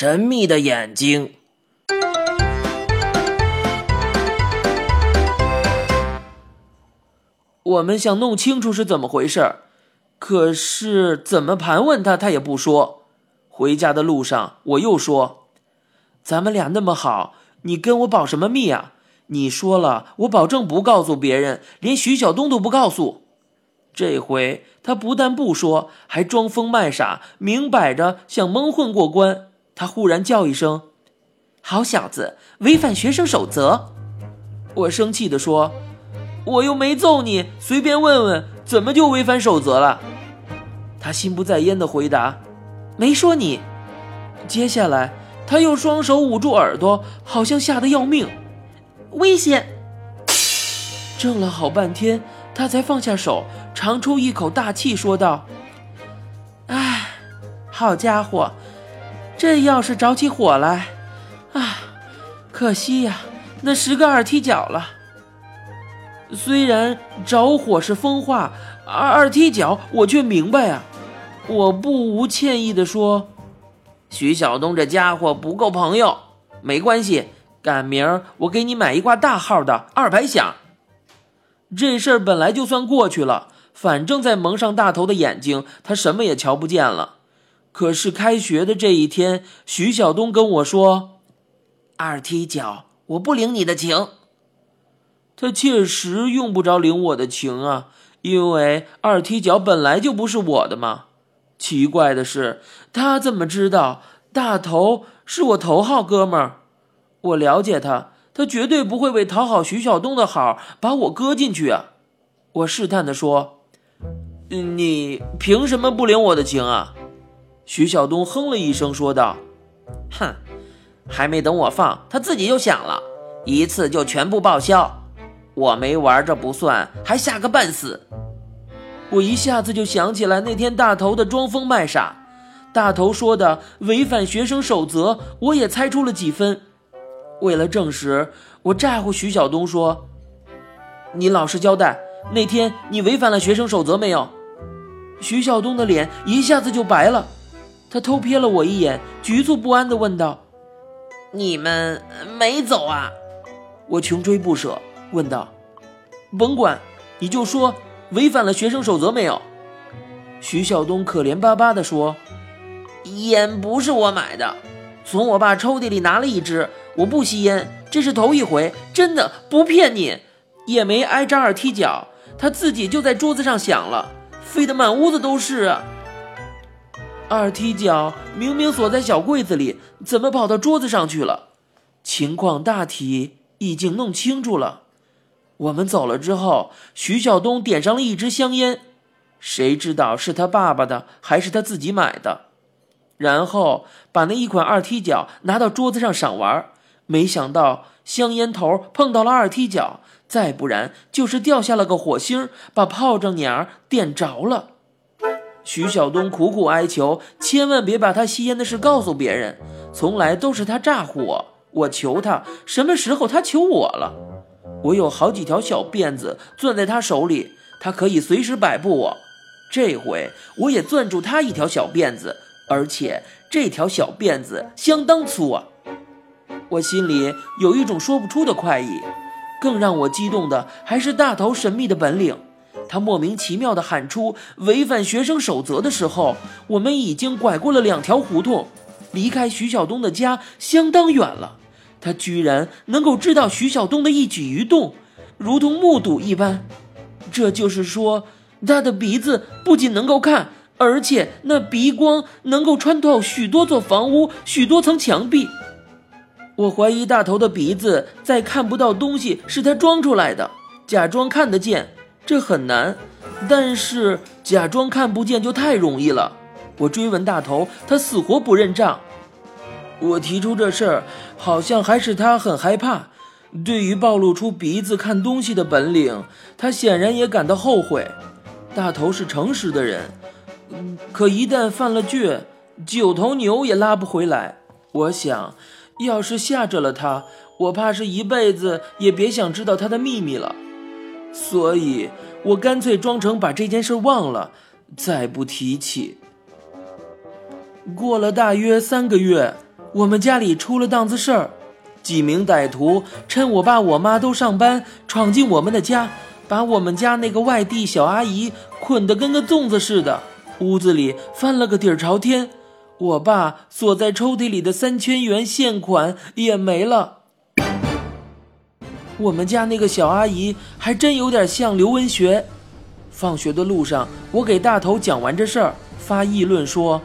神秘的眼睛。我们想弄清楚是怎么回事，可是怎么盘问他，他也不说。回家的路上，我又说：“咱们俩那么好，你跟我保什么密啊？你说了，我保证不告诉别人，连徐晓东都不告诉。”这回他不但不说，还装疯卖傻，明摆着想蒙混过关。他忽然叫一声：“好小子，违反学生守则！”我生气地说。我又没揍你，随便问问，怎么就违反守则了？他心不在焉的回答：“没说你。”接下来，他又双手捂住耳朵，好像吓得要命。危险！怔了好半天，他才放下手，长出一口大气，说道：“哎，好家伙，这要是着起火来，啊，可惜呀，那十个二踢脚了。”虽然着火是风化，二二踢脚我却明白啊！我不无歉意地说：“徐晓东这家伙不够朋友，没关系，赶明儿我给你买一挂大号的二百响。”这事儿本来就算过去了，反正在蒙上大头的眼睛，他什么也瞧不见了。可是开学的这一天，徐晓东跟我说：“二踢脚，我不领你的情。”他确实用不着领我的情啊，因为二踢脚本来就不是我的嘛。奇怪的是，他怎么知道大头是我头号哥们儿？我了解他，他绝对不会为讨好徐晓东的好把我搁进去啊！我试探地说：“你凭什么不领我的情啊？”徐晓东哼了一声，说道：“哼，还没等我放，他自己就响了，一次就全部报销。”我没玩这不算，还吓个半死。我一下子就想起来那天大头的装疯卖傻，大头说的违反学生守则，我也猜出了几分。为了证实，我诈唬徐晓东说：“你老实交代，那天你违反了学生守则没有？”徐晓东的脸一下子就白了，他偷瞥了我一眼，局促不安地问道：“你们没走啊？”我穷追不舍。问道：“甭管，你就说违反了学生守则没有？”徐晓东可怜巴巴地说：“烟不是我买的，从我爸抽屉里拿了一支。我不吸烟，这是头一回，真的不骗你。也没挨扎耳踢脚，他自己就在桌子上响了，飞得满屋子都是。二踢脚明明锁在小柜子里，怎么跑到桌子上去了？情况大体已经弄清楚了。”我们走了之后，徐晓东点上了一支香烟，谁知道是他爸爸的还是他自己买的？然后把那一款二踢脚拿到桌子上赏玩，没想到香烟头碰到了二踢脚，再不然就是掉下了个火星，把炮仗鸟点着了。徐晓东苦苦哀求，千万别把他吸烟的事告诉别人，从来都是他诈唬我，我求他，什么时候他求我了？我有好几条小辫子攥在他手里，他可以随时摆布我。这回我也攥住他一条小辫子，而且这条小辫子相当粗啊！我心里有一种说不出的快意，更让我激动的还是大头神秘的本领。他莫名其妙地喊出违反学生守则的时候，我们已经拐过了两条胡同，离开徐晓东的家相当远了。他居然能够知道徐晓东的一举一动，如同目睹一般。这就是说，他的鼻子不仅能够看，而且那鼻光能够穿透许多座房屋、许多层墙壁。我怀疑大头的鼻子在看不到东西是他装出来的，假装看得见，这很难。但是假装看不见就太容易了。我追问大头，他死活不认账。我提出这事儿，好像还是他很害怕。对于暴露出鼻子看东西的本领，他显然也感到后悔。大头是诚实的人，可一旦犯了倔，九头牛也拉不回来。我想，要是吓着了他，我怕是一辈子也别想知道他的秘密了。所以我干脆装成把这件事忘了，再不提起。过了大约三个月。我们家里出了档子事儿，几名歹徒趁我爸我妈都上班，闯进我们的家，把我们家那个外地小阿姨捆得跟个粽子似的，屋子里翻了个底儿朝天。我爸锁在抽屉里的三千元现款也没了。我们家那个小阿姨还真有点像刘文学。放学的路上，我给大头讲完这事儿，发议论说，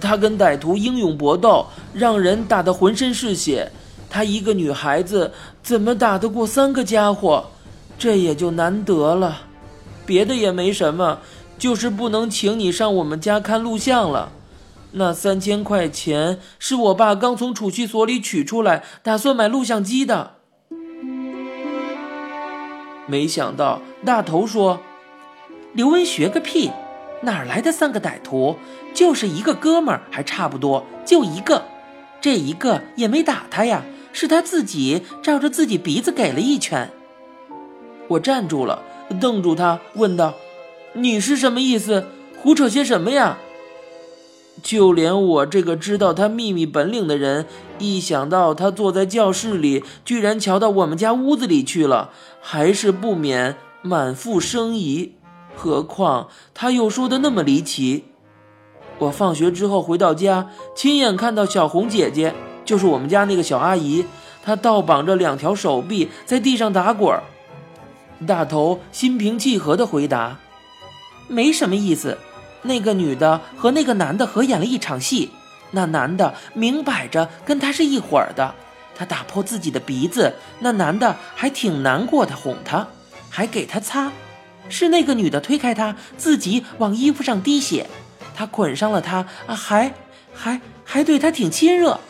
他跟歹徒英勇搏斗，让人打得浑身是血。他一个女孩子怎么打得过三个家伙？这也就难得了。别的也没什么，就是不能请你上我们家看录像了。那三千块钱是我爸刚从储蓄所里取出来，打算买录像机的。没想到大头说：“刘文学个屁，哪来的三个歹徒？就是一个哥们儿，还差不多，就一个。这一个也没打他呀，是他自己照着自己鼻子给了一拳。”我站住了，瞪住他，问道：“你是什么意思？胡扯些什么呀？”就连我这个知道他秘密本领的人，一想到他坐在教室里，居然瞧到我们家屋子里去了，还是不免满腹生疑。何况他又说的那么离奇。我放学之后回到家，亲眼看到小红姐姐，就是我们家那个小阿姨，她倒绑着两条手臂在地上打滚。大头心平气和地回答：“没什么意思。”那个女的和那个男的合演了一场戏，那男的明摆着跟他是一伙儿的，他打破自己的鼻子，那男的还挺难过的，哄他，还给他擦，是那个女的推开他，自己往衣服上滴血，他捆上了他，啊，还还还对他挺亲热。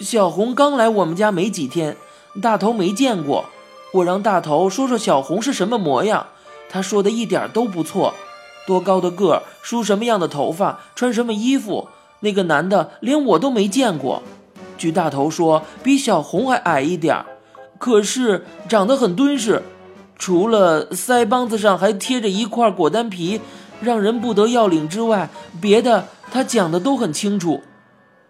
小红刚来我们家没几天，大头没见过，我让大头说说小红是什么模样，他说的一点都不错。多高的个儿，梳什么样的头发，穿什么衣服？那个男的连我都没见过。据大头说，比小红还矮一点儿，可是长得很敦实。除了腮帮子上还贴着一块果丹皮，让人不得要领之外，别的他讲的都很清楚。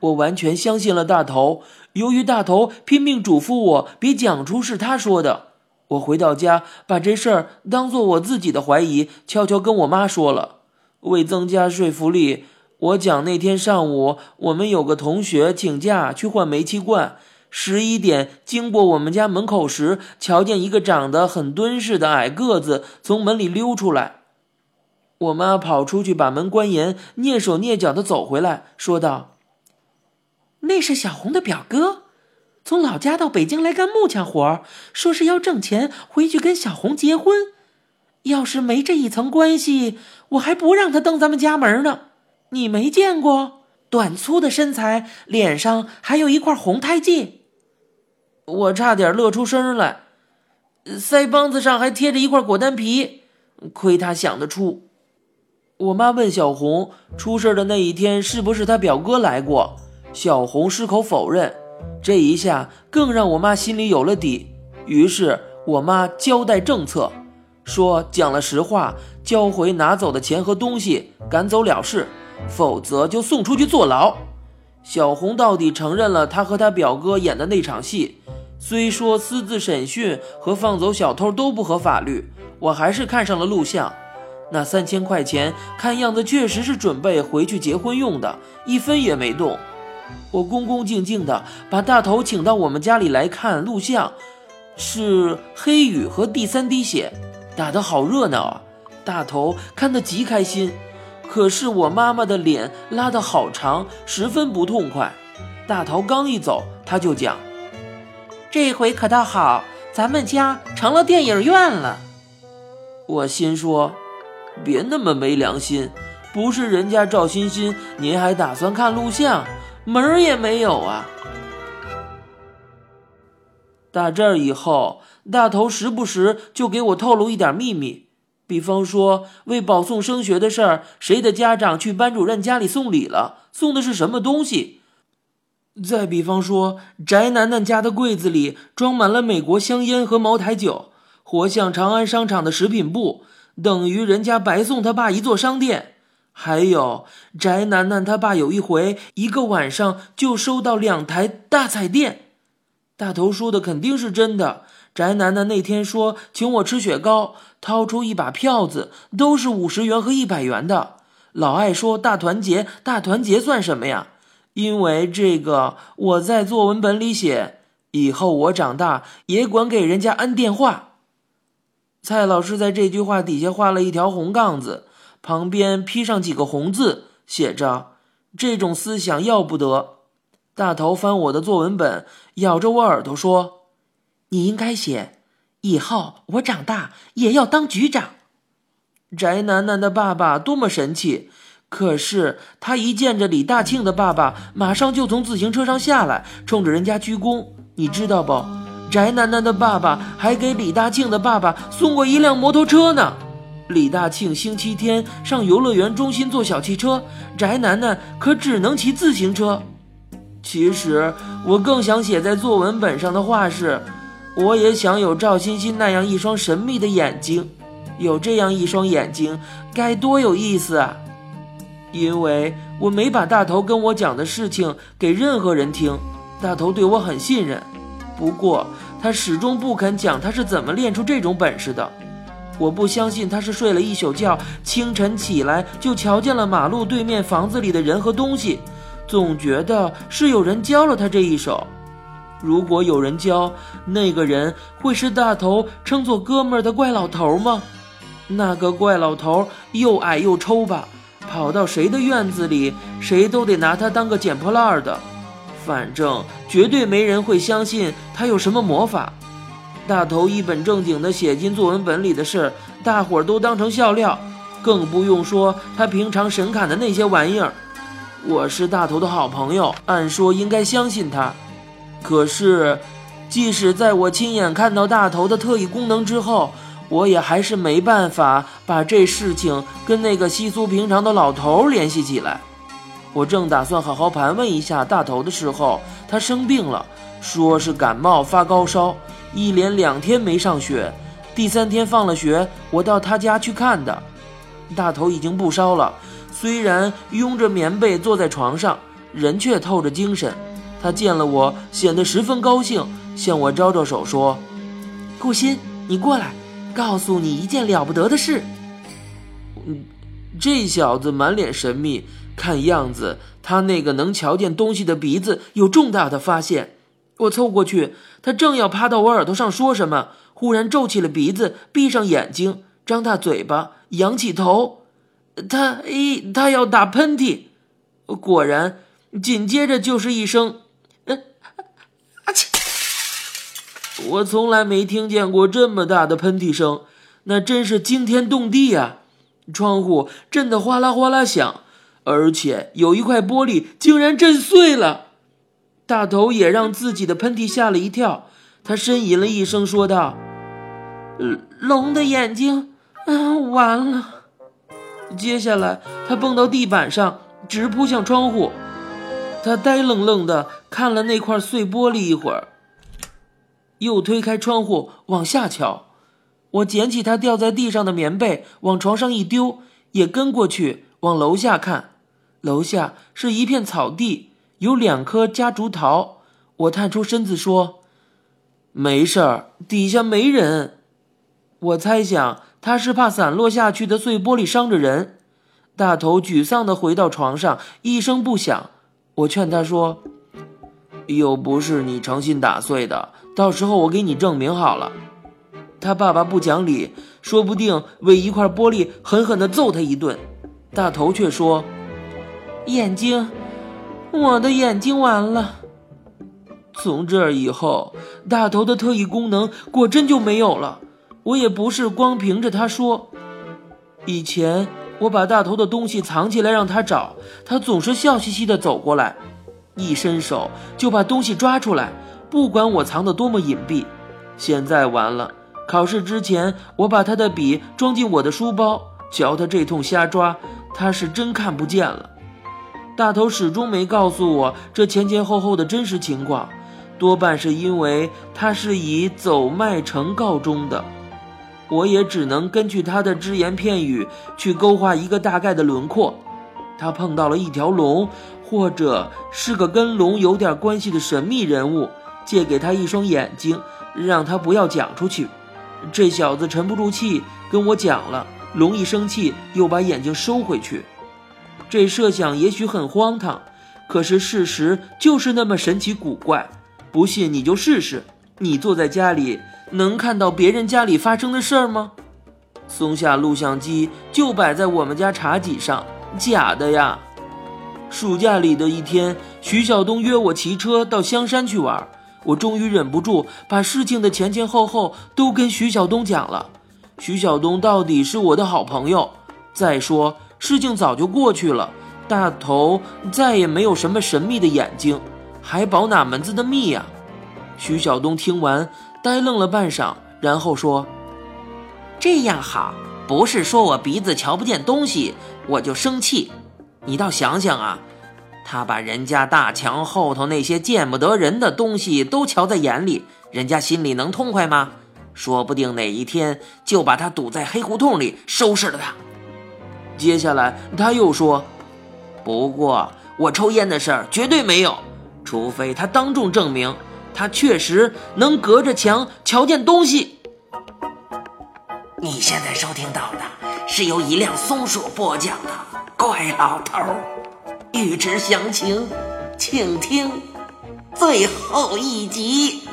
我完全相信了大头。由于大头拼命嘱咐我别讲出是他说的。我回到家，把这事儿当做我自己的怀疑，悄悄跟我妈说了。为增加说服力，我讲那天上午我们有个同学请假去换煤气罐，十一点经过我们家门口时，瞧见一个长得很敦实的矮个子从门里溜出来。我妈跑出去把门关严，蹑手蹑脚的走回来，说道：“那是小红的表哥。”从老家到北京来干木匠活儿说是要挣钱回去跟小红结婚。要是没这一层关系，我还不让他登咱们家门呢。你没见过短粗的身材，脸上还有一块红胎记。我差点乐出声来，腮帮子上还贴着一块果丹皮，亏他想得出。我妈问小红出事的那一天是不是他表哥来过，小红矢口否认。这一下更让我妈心里有了底，于是我妈交代政策，说讲了实话，交回拿走的钱和东西，赶走了事，否则就送出去坐牢。小红到底承认了她和她表哥演的那场戏，虽说私自审讯和放走小偷都不合法律，我还是看上了录像。那三千块钱看样子确实是准备回去结婚用的，一分也没动。我恭恭敬敬地把大头请到我们家里来看录像，是黑雨和第三滴血，打得好热闹啊！大头看得极开心，可是我妈妈的脸拉得好长，十分不痛快。大头刚一走，他就讲：“这回可倒好，咱们家成了电影院了。”我心说：“别那么没良心，不是人家赵欣欣，您还打算看录像？”门儿也没有啊！打这儿以后，大头时不时就给我透露一点秘密，比方说为保送升学的事儿，谁的家长去班主任家里送礼了，送的是什么东西；再比方说，翟楠楠家的柜子里装满了美国香烟和茅台酒，活像长安商场的食品部，等于人家白送他爸一座商店。还有翟楠楠他爸有一回一个晚上就收到两台大彩电。大头说的肯定是真的。翟楠楠那天说请我吃雪糕，掏出一把票子，都是五十元和一百元的。老爱说大团结，大团结算什么呀？因为这个，我在作文本里写，以后我长大也管给人家安电话。蔡老师在这句话底下画了一条红杠子，旁边批上几个红字，写着：“这种思想要不得。”大头翻我的作文本，咬着我耳朵说：“你应该写，以后我长大也要当局长。”翟楠楠的爸爸多么神气！可是他一见着李大庆的爸爸，马上就从自行车上下来，冲着人家鞠躬。你知道不？翟楠楠的爸爸还给李大庆的爸爸送过一辆摩托车呢。李大庆星期天上游乐园中心坐小汽车，翟楠楠可只能骑自行车。其实我更想写在作文本上的话是：我也想有赵欣欣那样一双神秘的眼睛。有这样一双眼睛，该多有意思啊！因为我没把大头跟我讲的事情给任何人听，大头对我很信任。不过他始终不肯讲他是怎么练出这种本事的。我不相信他是睡了一宿觉，清晨起来就瞧见了马路对面房子里的人和东西，总觉得是有人教了他这一手。如果有人教，那个人会是大头称作哥们儿的怪老头吗？那个怪老头又矮又抽吧，跑到谁的院子里，谁都得拿他当个捡破烂的。反正绝对没人会相信他有什么魔法。大头一本正经地写进作文本里的事，大伙儿都当成笑料，更不用说他平常神侃的那些玩意儿。我是大头的好朋友，按说应该相信他。可是，即使在我亲眼看到大头的特异功能之后，我也还是没办法把这事情跟那个稀疏平常的老头联系起来。我正打算好好盘问一下大头的时候，他生病了，说是感冒发高烧，一连两天没上学。第三天放了学，我到他家去看的。大头已经不烧了，虽然拥着棉被坐在床上，人却透着精神。他见了我，显得十分高兴，向我招招手说：“顾鑫，你过来。”告诉你一件了不得的事。嗯，这小子满脸神秘，看样子他那个能瞧见东西的鼻子有重大的发现。我凑过去，他正要趴到我耳朵上说什么，忽然皱起了鼻子，闭上眼睛，张大嘴巴，仰起头，他一他要打喷嚏，果然，紧接着就是一声。我从来没听见过这么大的喷嚏声，那真是惊天动地呀！窗户震得哗啦哗啦响，而且有一块玻璃竟然震碎了。大头也让自己的喷嚏吓了一跳，他呻吟了一声，说道：“龙的眼睛，啊，完了！”接下来，他蹦到地板上，直扑向窗户。他呆愣愣地看了那块碎玻璃一会儿。又推开窗户往下瞧，我捡起他掉在地上的棉被往床上一丢，也跟过去往楼下看。楼下是一片草地，有两颗夹竹桃。我探出身子说：“没事儿，底下没人。”我猜想他是怕散落下去的碎玻璃伤着人。大头沮丧地回到床上，一声不响。我劝他说：“又不是你诚心打碎的。”到时候我给你证明好了。他爸爸不讲理，说不定为一块玻璃狠狠地揍他一顿。大头却说：“眼睛，我的眼睛完了。”从这儿以后，大头的特异功能果真就没有了。我也不是光凭着他说。以前我把大头的东西藏起来让他找，他总是笑嘻嘻地走过来，一伸手就把东西抓出来。不管我藏得多么隐蔽，现在完了。考试之前，我把他的笔装进我的书包，瞧他这通瞎抓，他是真看不见了。大头始终没告诉我这前前后后的真实情况，多半是因为他是以走麦城告终的。我也只能根据他的只言片语去勾画一个大概的轮廓。他碰到了一条龙，或者是个跟龙有点关系的神秘人物，借给他一双眼睛，让他不要讲出去。这小子沉不住气，跟我讲了。龙一生气，又把眼睛收回去。这设想也许很荒唐，可是事实就是那么神奇古怪。不信你就试试。你坐在家里，能看到别人家里发生的事儿吗？松下录像机就摆在我们家茶几上，假的呀。暑假里的一天，徐晓东约我骑车到香山去玩，我终于忍不住把事情的前前后后都跟徐晓东讲了。徐晓东到底是我的好朋友。再说，事情早就过去了，大头再也没有什么神秘的眼睛，还保哪门子的密呀？徐晓东听完，呆愣了半晌，然后说：“这样好，不是说我鼻子瞧不见东西，我就生气。你倒想想啊，他把人家大墙后头那些见不得人的东西都瞧在眼里，人家心里能痛快吗？”说不定哪一天就把他堵在黑胡同里收拾了他。接下来他又说：“不过我抽烟的事儿绝对没有，除非他当众证明他确实能隔着墙瞧见东西。”你现在收听到的是由一辆松鼠播讲的《怪老头》，欲知详情，请听最后一集。